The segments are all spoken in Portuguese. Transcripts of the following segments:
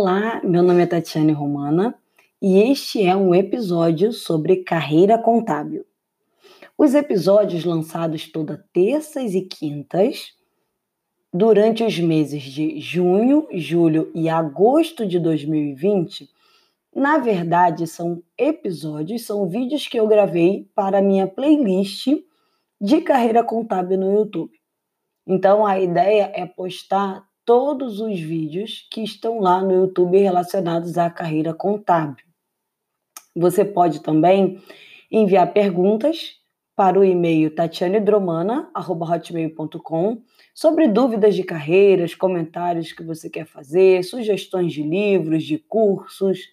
Olá, meu nome é Tatiane Romana e este é um episódio sobre carreira contábil. Os episódios lançados toda terças e quintas durante os meses de junho, julho e agosto de 2020, na verdade são episódios, são vídeos que eu gravei para minha playlist de carreira contábil no YouTube. Então a ideia é postar todos os vídeos que estão lá no YouTube relacionados à carreira contábil. Você pode também enviar perguntas para o e-mail tatianedromana.hotmail.com sobre dúvidas de carreiras, comentários que você quer fazer, sugestões de livros, de cursos.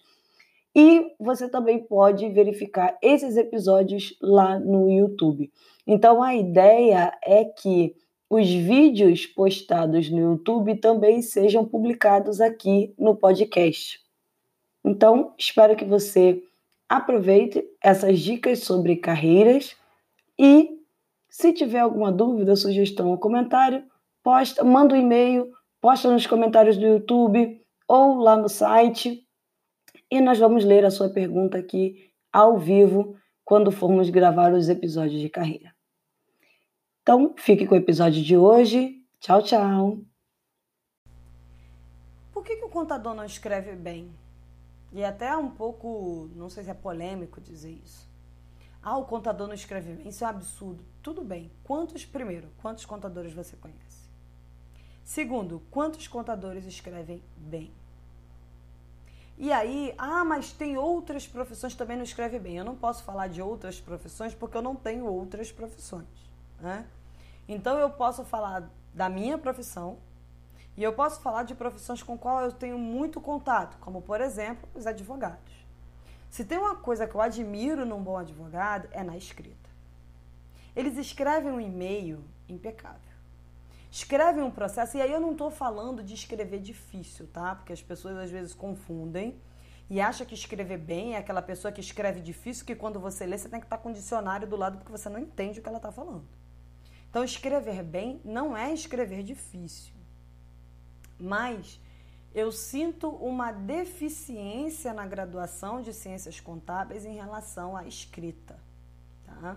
E você também pode verificar esses episódios lá no YouTube. Então a ideia é que os vídeos postados no YouTube também sejam publicados aqui no podcast. Então, espero que você aproveite essas dicas sobre carreiras e se tiver alguma dúvida, sugestão ou comentário, posta, manda um e-mail, posta nos comentários do YouTube ou lá no site e nós vamos ler a sua pergunta aqui ao vivo quando formos gravar os episódios de carreira. Então, fique com o episódio de hoje. Tchau, tchau. Por que, que o contador não escreve bem? E até é um pouco, não sei se é polêmico dizer isso. Ah, o contador não escreve bem, isso é um absurdo. Tudo bem. Quantos, primeiro, quantos contadores você conhece? Segundo, quantos contadores escrevem bem? E aí, ah, mas tem outras profissões que também não escrevem bem. Eu não posso falar de outras profissões porque eu não tenho outras profissões. Né? Então eu posso falar da minha profissão e eu posso falar de profissões com qual eu tenho muito contato, como por exemplo os advogados. Se tem uma coisa que eu admiro num bom advogado é na escrita. Eles escrevem um e-mail impecável escreve um processo, e aí eu não estou falando de escrever difícil, tá? Porque as pessoas às vezes confundem e acham que escrever bem é aquela pessoa que escreve difícil, que quando você lê você tem que estar com o dicionário do lado porque você não entende o que ela está falando. Então, escrever bem não é escrever difícil, mas eu sinto uma deficiência na graduação de ciências contábeis em relação à escrita, tá?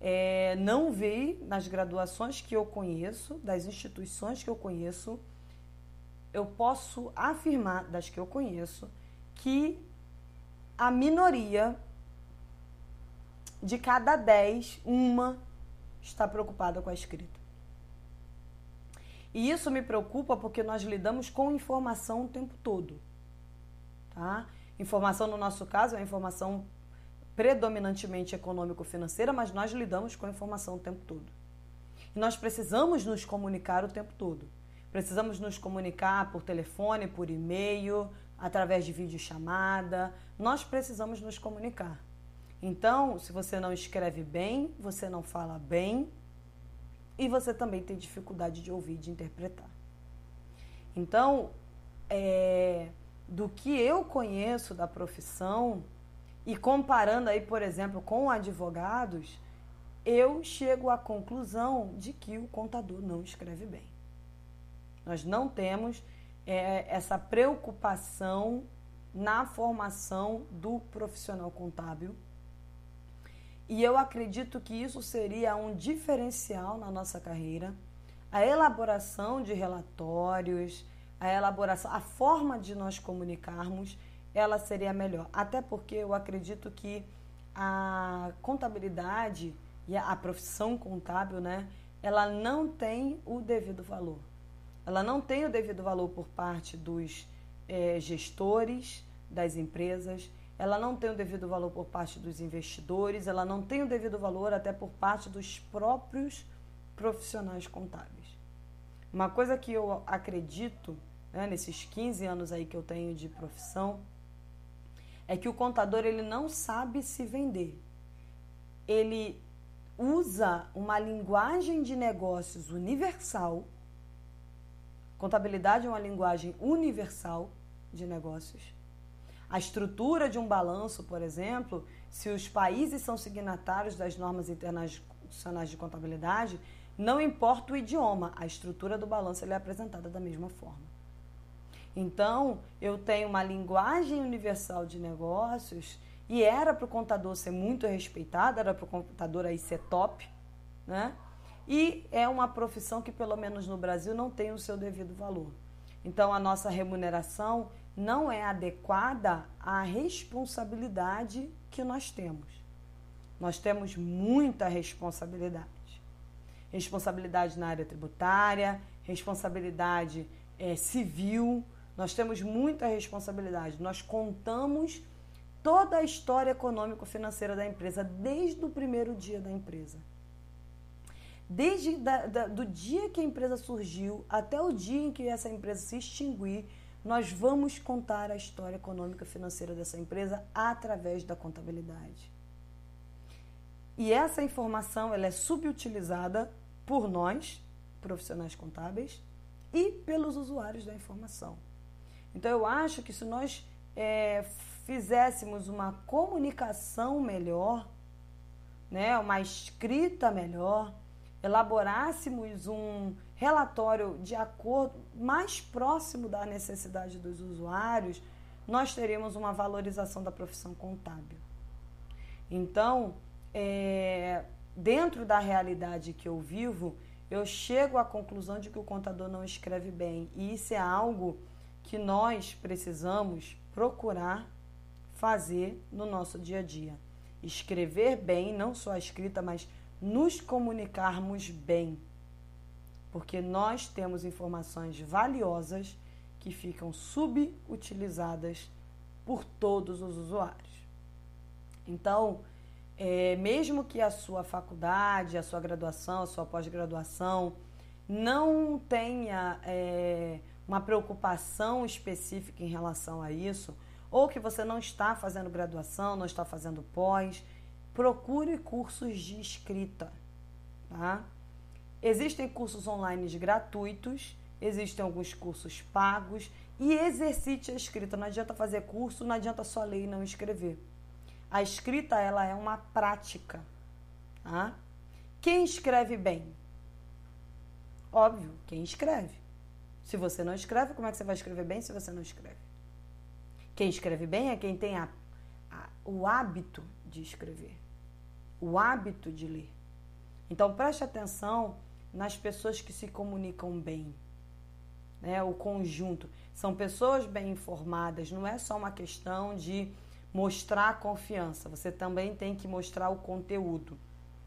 É, não vi nas graduações que eu conheço, das instituições que eu conheço, eu posso afirmar das que eu conheço que a minoria de cada dez, uma está preocupada com a escrita. E isso me preocupa porque nós lidamos com informação o tempo todo. Tá? Informação, no nosso caso, é informação predominantemente econômico-financeira, mas nós lidamos com informação o tempo todo. E nós precisamos nos comunicar o tempo todo. Precisamos nos comunicar por telefone, por e-mail, através de videochamada. Nós precisamos nos comunicar. Então, se você não escreve bem, você não fala bem e você também tem dificuldade de ouvir, de interpretar. Então, é, do que eu conheço da profissão, e comparando aí, por exemplo, com advogados, eu chego à conclusão de que o contador não escreve bem. Nós não temos é, essa preocupação na formação do profissional contábil. E eu acredito que isso seria um diferencial na nossa carreira. A elaboração de relatórios, a elaboração, a forma de nós comunicarmos ela seria melhor. Até porque eu acredito que a contabilidade e a profissão contábil, né, ela não tem o devido valor. Ela não tem o devido valor por parte dos é, gestores das empresas, ela não tem o devido valor por parte dos investidores, ela não tem o devido valor até por parte dos próprios profissionais contábeis. Uma coisa que eu acredito, né, nesses 15 anos aí que eu tenho de profissão, é que o contador ele não sabe se vender. Ele usa uma linguagem de negócios universal. Contabilidade é uma linguagem universal de negócios. A estrutura de um balanço, por exemplo, se os países são signatários das normas internacionais de contabilidade, não importa o idioma, a estrutura do balanço é apresentada da mesma forma. Então, eu tenho uma linguagem universal de negócios e era para o contador ser muito respeitado, era para o contador aí ser top, né? E é uma profissão que, pelo menos no Brasil, não tem o seu devido valor. Então, a nossa remuneração não é adequada à responsabilidade que nós temos. Nós temos muita responsabilidade. Responsabilidade na área tributária, responsabilidade é, civil, nós temos muita responsabilidade. Nós contamos toda a história econômico-financeira da empresa, desde o primeiro dia da empresa. Desde da, da, do dia que a empresa surgiu até o dia em que essa empresa se extinguir, nós vamos contar a história econômica financeira dessa empresa através da contabilidade. E essa informação ela é subutilizada por nós, profissionais contábeis, e pelos usuários da informação. Então eu acho que se nós é, fizéssemos uma comunicação melhor, né, uma escrita melhor, elaborássemos um relatório de acordo mais próximo da necessidade dos usuários, nós teríamos uma valorização da profissão contábil. Então, é, dentro da realidade que eu vivo, eu chego à conclusão de que o contador não escreve bem. E isso é algo que nós precisamos procurar fazer no nosso dia a dia. Escrever bem, não só a escrita, mas nos comunicarmos bem. Porque nós temos informações valiosas que ficam subutilizadas por todos os usuários. Então, é, mesmo que a sua faculdade, a sua graduação, a sua pós-graduação não tenha é, uma preocupação específica em relação a isso, ou que você não está fazendo graduação, não está fazendo pós, procure cursos de escrita, tá? Existem cursos online gratuitos, existem alguns cursos pagos e exercite a escrita. Não adianta fazer curso, não adianta só ler e não escrever. A escrita ela é uma prática. Tá? Quem escreve bem? Óbvio, quem escreve. Se você não escreve, como é que você vai escrever bem se você não escreve? Quem escreve bem é quem tem a, a, o hábito de escrever, o hábito de ler. Então preste atenção nas pessoas que se comunicam bem. Né? O conjunto. São pessoas bem informadas, não é só uma questão de mostrar confiança, você também tem que mostrar o conteúdo,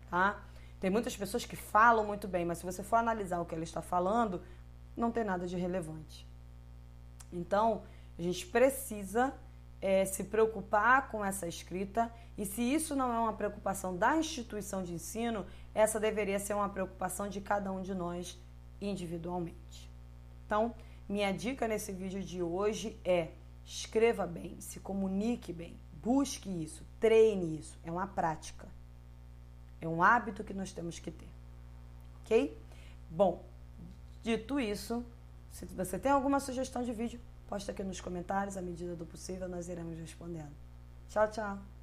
tá? Tem muitas pessoas que falam muito bem, mas se você for analisar o que ela está falando, não tem nada de relevante. Então, a gente precisa é, se preocupar com essa escrita e se isso não é uma preocupação da instituição de ensino, essa deveria ser uma preocupação de cada um de nós individualmente. Então, minha dica nesse vídeo de hoje é Escreva bem, se comunique bem, busque isso, treine isso. É uma prática. É um hábito que nós temos que ter. Ok? Bom, dito isso, se você tem alguma sugestão de vídeo, posta aqui nos comentários. À medida do possível, nós iremos respondendo. Tchau, tchau.